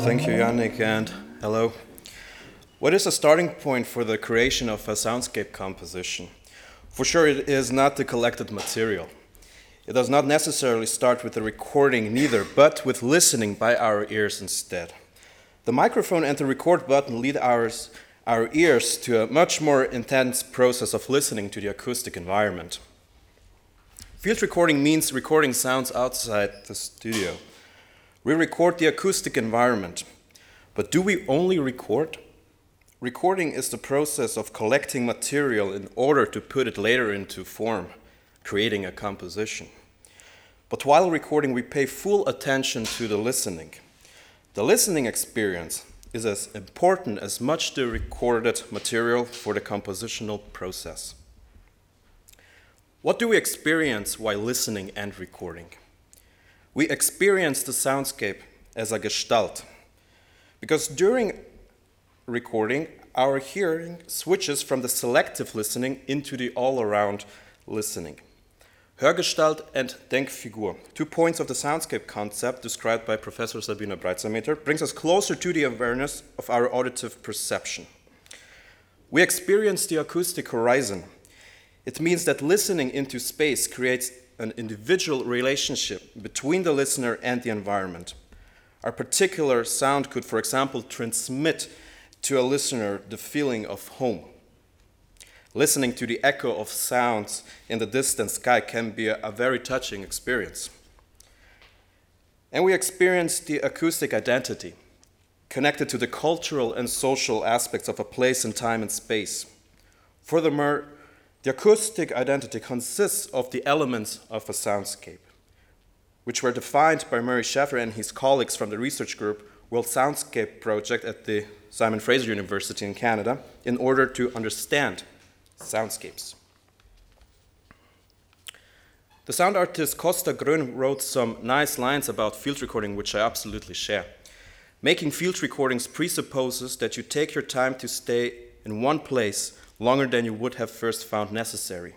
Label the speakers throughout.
Speaker 1: Thank you, Yannick, and hello. What is a starting point for the creation of a soundscape composition? For sure, it is not the collected material. It does not necessarily start with the recording, neither, but with listening by our ears instead. The microphone and the record button lead ours, our ears to a much more intense process of listening to the acoustic environment. Field recording means recording sounds outside the studio. We record the acoustic environment. But do we only record? Recording is the process of collecting material in order to put it later into form, creating a composition. But while recording, we pay full attention to the listening. The listening experience is as important as much the recorded material for the compositional process. What do we experience while listening and recording? We experience the soundscape as a gestalt. Because during recording, our hearing switches from the selective listening into the all around listening. Hörgestalt and Denkfigur, two points of the soundscape concept described by Professor Sabine Breitsameter, brings us closer to the awareness of our auditive perception. We experience the acoustic horizon. It means that listening into space creates an individual relationship between the listener and the environment. Our particular sound could, for example, transmit to a listener the feeling of home. Listening to the echo of sounds in the distant sky can be a, a very touching experience. And we experience the acoustic identity, connected to the cultural and social aspects of a place and time and space. Furthermore, the acoustic identity consists of the elements of a soundscape, which were defined by Murray Schafer and his colleagues from the research group World Soundscape Project at the Simon Fraser University in Canada in order to understand soundscapes. The sound artist Costa Grön wrote some nice lines about field recording, which I absolutely share. Making field recordings presupposes that you take your time to stay in one place longer than you would have first found necessary.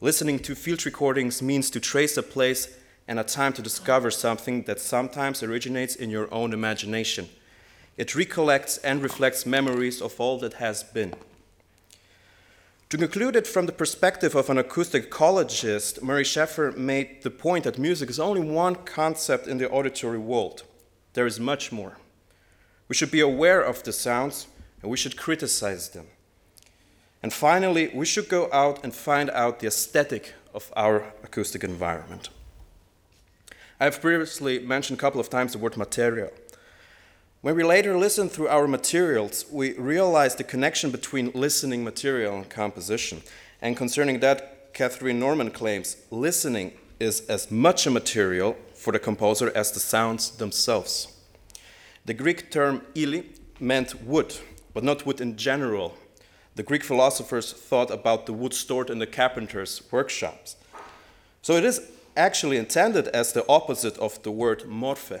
Speaker 1: Listening to field recordings means to trace a place and a time to discover something that sometimes originates in your own imagination. It recollects and reflects memories of all that has been. To conclude it from the perspective of an acoustic ecologist, Murray Schafer made the point that music is only one concept in the auditory world. There is much more. We should be aware of the sounds and we should criticize them. And finally, we should go out and find out the aesthetic of our acoustic environment. I have previously mentioned a couple of times the word material. When we later listen through our materials, we realize the connection between listening material and composition. And concerning that, Katharine Norman claims listening is as much a material for the composer as the sounds themselves. The Greek term ili meant wood, but not wood in general, the Greek philosophers thought about the wood stored in the carpenter's workshops. So it is actually intended as the opposite of the word morphe,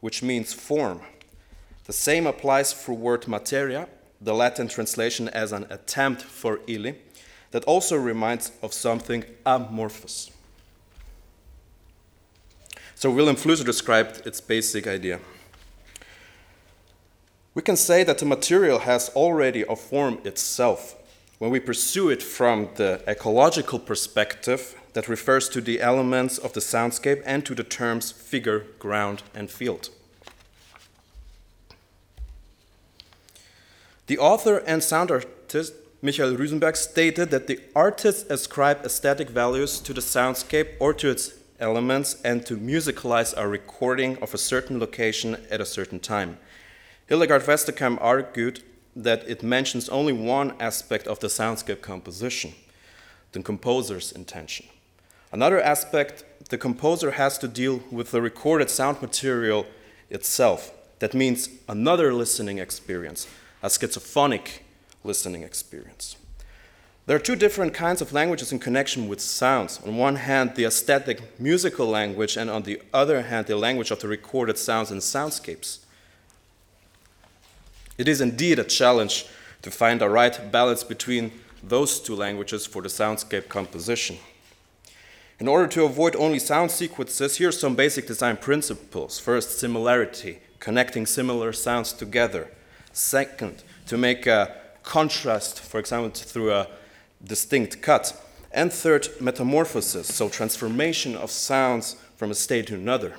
Speaker 1: which means form. The same applies for word materia, the Latin translation as an attempt for ili, that also reminds of something amorphous. So Wilhelm Flusser described its basic idea. We can say that the material has already a form itself when we pursue it from the ecological perspective that refers to the elements of the soundscape and to the terms figure, ground, and field. The author and sound artist Michael Rüsenberg stated that the artists ascribe aesthetic values to the soundscape or to its elements and to musicalize a recording of a certain location at a certain time. Hildegard Westerkamp argued that it mentions only one aspect of the soundscape composition, the composer's intention. Another aspect, the composer has to deal with the recorded sound material itself. That means another listening experience, a schizophrenic listening experience. There are two different kinds of languages in connection with sounds. On one hand, the aesthetic musical language, and on the other hand, the language of the recorded sounds and soundscapes. It is indeed a challenge to find a right balance between those two languages for the soundscape composition. In order to avoid only sound sequences, here are some basic design principles. First, similarity. connecting similar sounds together. Second, to make a contrast, for example, through a distinct cut. And third, metamorphosis, so transformation of sounds from a state to another.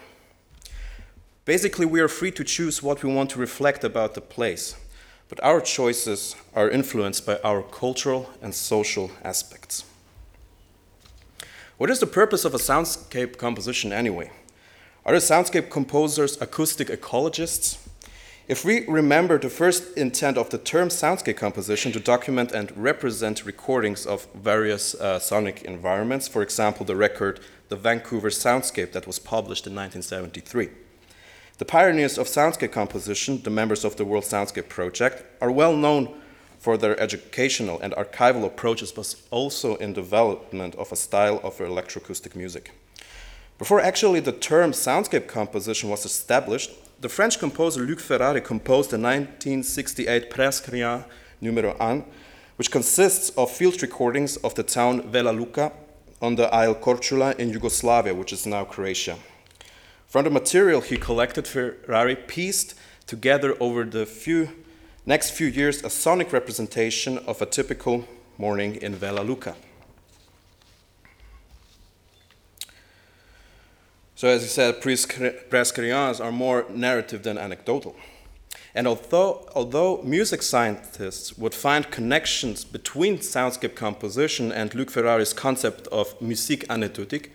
Speaker 1: Basically, we are free to choose what we want to reflect about the place, but our choices are influenced by our cultural and social aspects. What is the purpose of a soundscape composition anyway? Are the soundscape composers acoustic ecologists? If we remember the first intent of the term soundscape composition to document and represent recordings of various uh, sonic environments, for example, the record The Vancouver Soundscape that was published in 1973. The pioneers of soundscape composition, the members of the World Soundscape Project, are well known for their educational and archival approaches, but also in development of a style of electroacoustic music. Before actually the term soundscape composition was established, the French composer Luc Ferrari composed the 1968 Presque Rien numero 1, which consists of field recordings of the town Vela Luka on the Isle Korčula in Yugoslavia, which is now Croatia. From the material he collected, Ferrari pieced together over the few Next few years, a sonic representation of a typical morning in Vela Luka. So, as I said, presque are more narrative than anecdotal. And although, although music scientists would find connections between soundscape composition and Luc Ferrari's concept of musique anecdotique,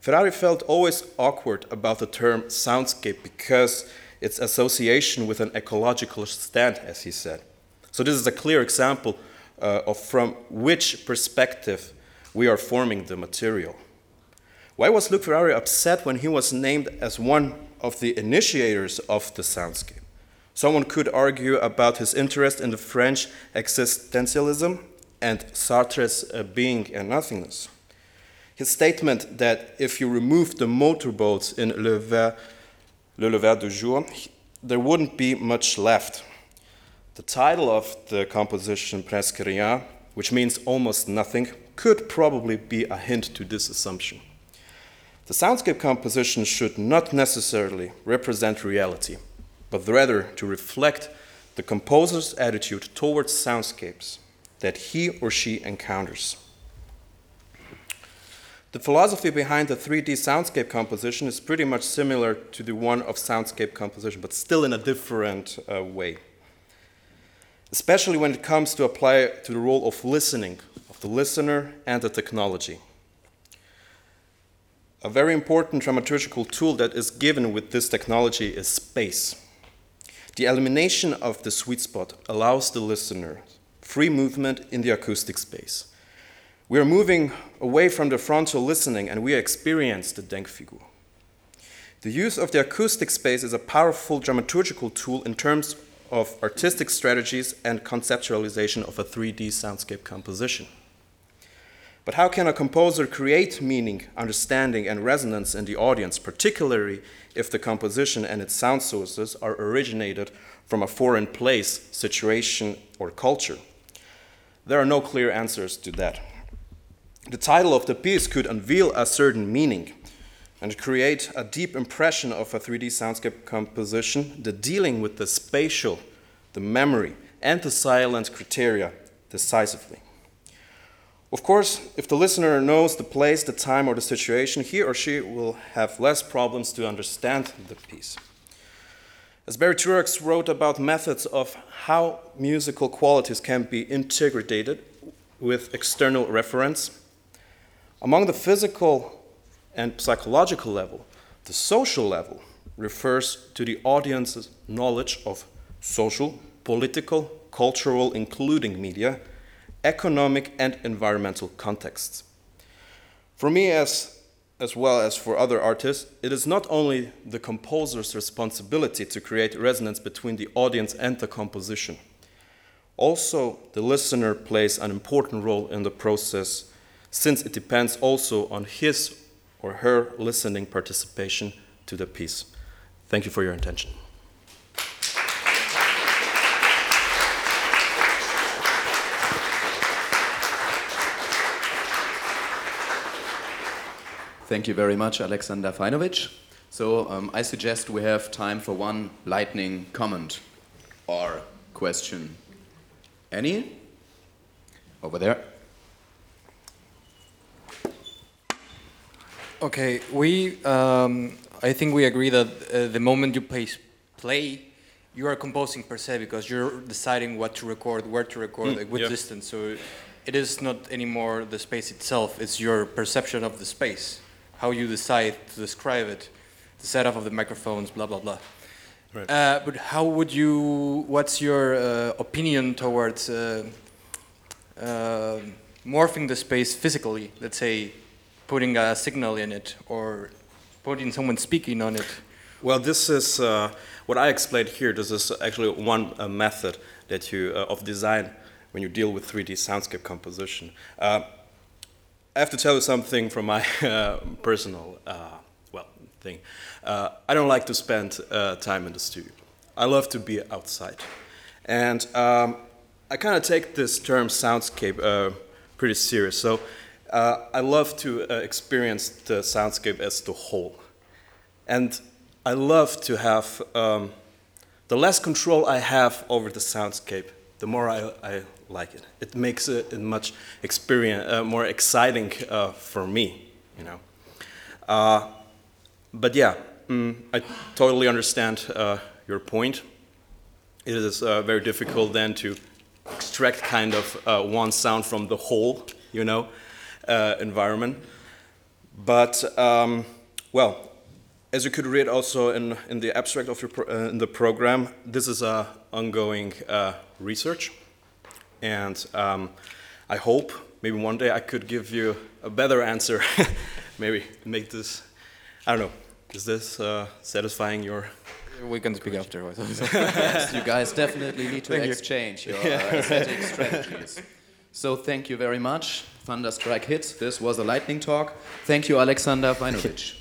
Speaker 1: Ferrari felt always awkward about the term soundscape because its association with an ecological stand, as he said. So, this is a clear example uh, of from which perspective we are forming the material. Why was Luc Ferrari upset when he was named as one of the initiators of the soundscape? Someone could argue about his interest in the French existentialism and Sartre's uh, being and nothingness. His statement that if you remove the motorboats in Le Ver Le Lever du Jour, there wouldn't be much left. The title of the composition, Presque Rien, which means almost nothing, could probably be a hint to this assumption. The soundscape composition should not necessarily represent reality, but rather to reflect the composer's attitude towards soundscapes that he or she encounters. The philosophy behind the 3D soundscape composition is pretty much similar to the one of soundscape composition, but still in a different uh, way. Especially when it comes to apply to the role of listening, of the listener and the technology. A very important dramaturgical tool that is given with this technology is space. The elimination of the sweet spot allows the listener free movement in the acoustic space. We are moving away from the frontal listening and we experience the Denkfigur. The use of the acoustic space is a powerful dramaturgical tool in terms of artistic strategies and conceptualization of a 3D soundscape composition. But how can a composer create meaning, understanding, and resonance in the audience, particularly if the composition and its sound sources are originated from a foreign place, situation, or culture? There are no clear answers to that. The title of the piece could unveil a certain meaning and create a deep impression of a 3D soundscape composition, the dealing with the spatial, the memory, and the silent criteria decisively. Of course, if the listener knows the place, the time, or the situation, he or she will have less problems to understand the piece. As Barry Truax wrote about methods of how musical qualities can be integrated with external reference, among the physical and psychological level, the social level refers to the audience's knowledge of social, political, cultural, including media, economic, and environmental contexts. For me, as, as well as for other artists, it is not only the composer's responsibility to create resonance between the audience and the composition. Also, the listener plays an important role in the process since it depends also on his or her listening participation to the piece. Thank you for your attention.
Speaker 2: Thank you very much, Alexander Fajnovic. So um, I suggest we have time for one lightning comment or question. Any? Over there.
Speaker 3: Okay, we, um, I think we agree that uh, the moment you play, play, you are composing per se because you're deciding what to record, where to record,
Speaker 1: Mm,
Speaker 3: like
Speaker 1: yeah.
Speaker 3: distance. So it is not anymore the space itself; it's your perception of the space, how you decide to describe it, the setup of the microphones, blah blah blah.
Speaker 1: Right.
Speaker 3: Uh, but how would you? What's your uh, opinion towards uh, uh, morphing the space physically? Let's say putting a signal in it or putting someone speaking on it.
Speaker 1: Well, this is uh, what I explained here. This is actually one uh, method that you uh, of design when you deal with 3D soundscape composition. Uh, I have to tell you something from my uh, personal uh, well thing. I don't like to spend time in the studio. I love to be outside, and um, I kind of take this term soundscape pretty serious. So uh, I love to uh, experience the soundscape as the whole. And I love to have, um, the less control I have over the soundscape, the more I, I like it. It makes it much experience, uh, more exciting uh, for me, you know. Uh, but yeah, mm, I totally understand uh, your point. It is very difficult then to extract kind of one sound from the whole, you know, uh, environment. But um, well, as you could read also in, in the abstract of your pro- uh, in the program, this is a ongoing uh, research, and um, I hope maybe one day I could give you a better answer. maybe make this. I don't know. Is this uh, satisfying your?
Speaker 3: We can speak afterwards.
Speaker 2: yes, you guys definitely need to
Speaker 3: Thank you.
Speaker 2: exchange your uh, aesthetic strategies. So thank you very much. Thunderstrike hits. This was a lightning talk. Thank you, Alexander Vainovich.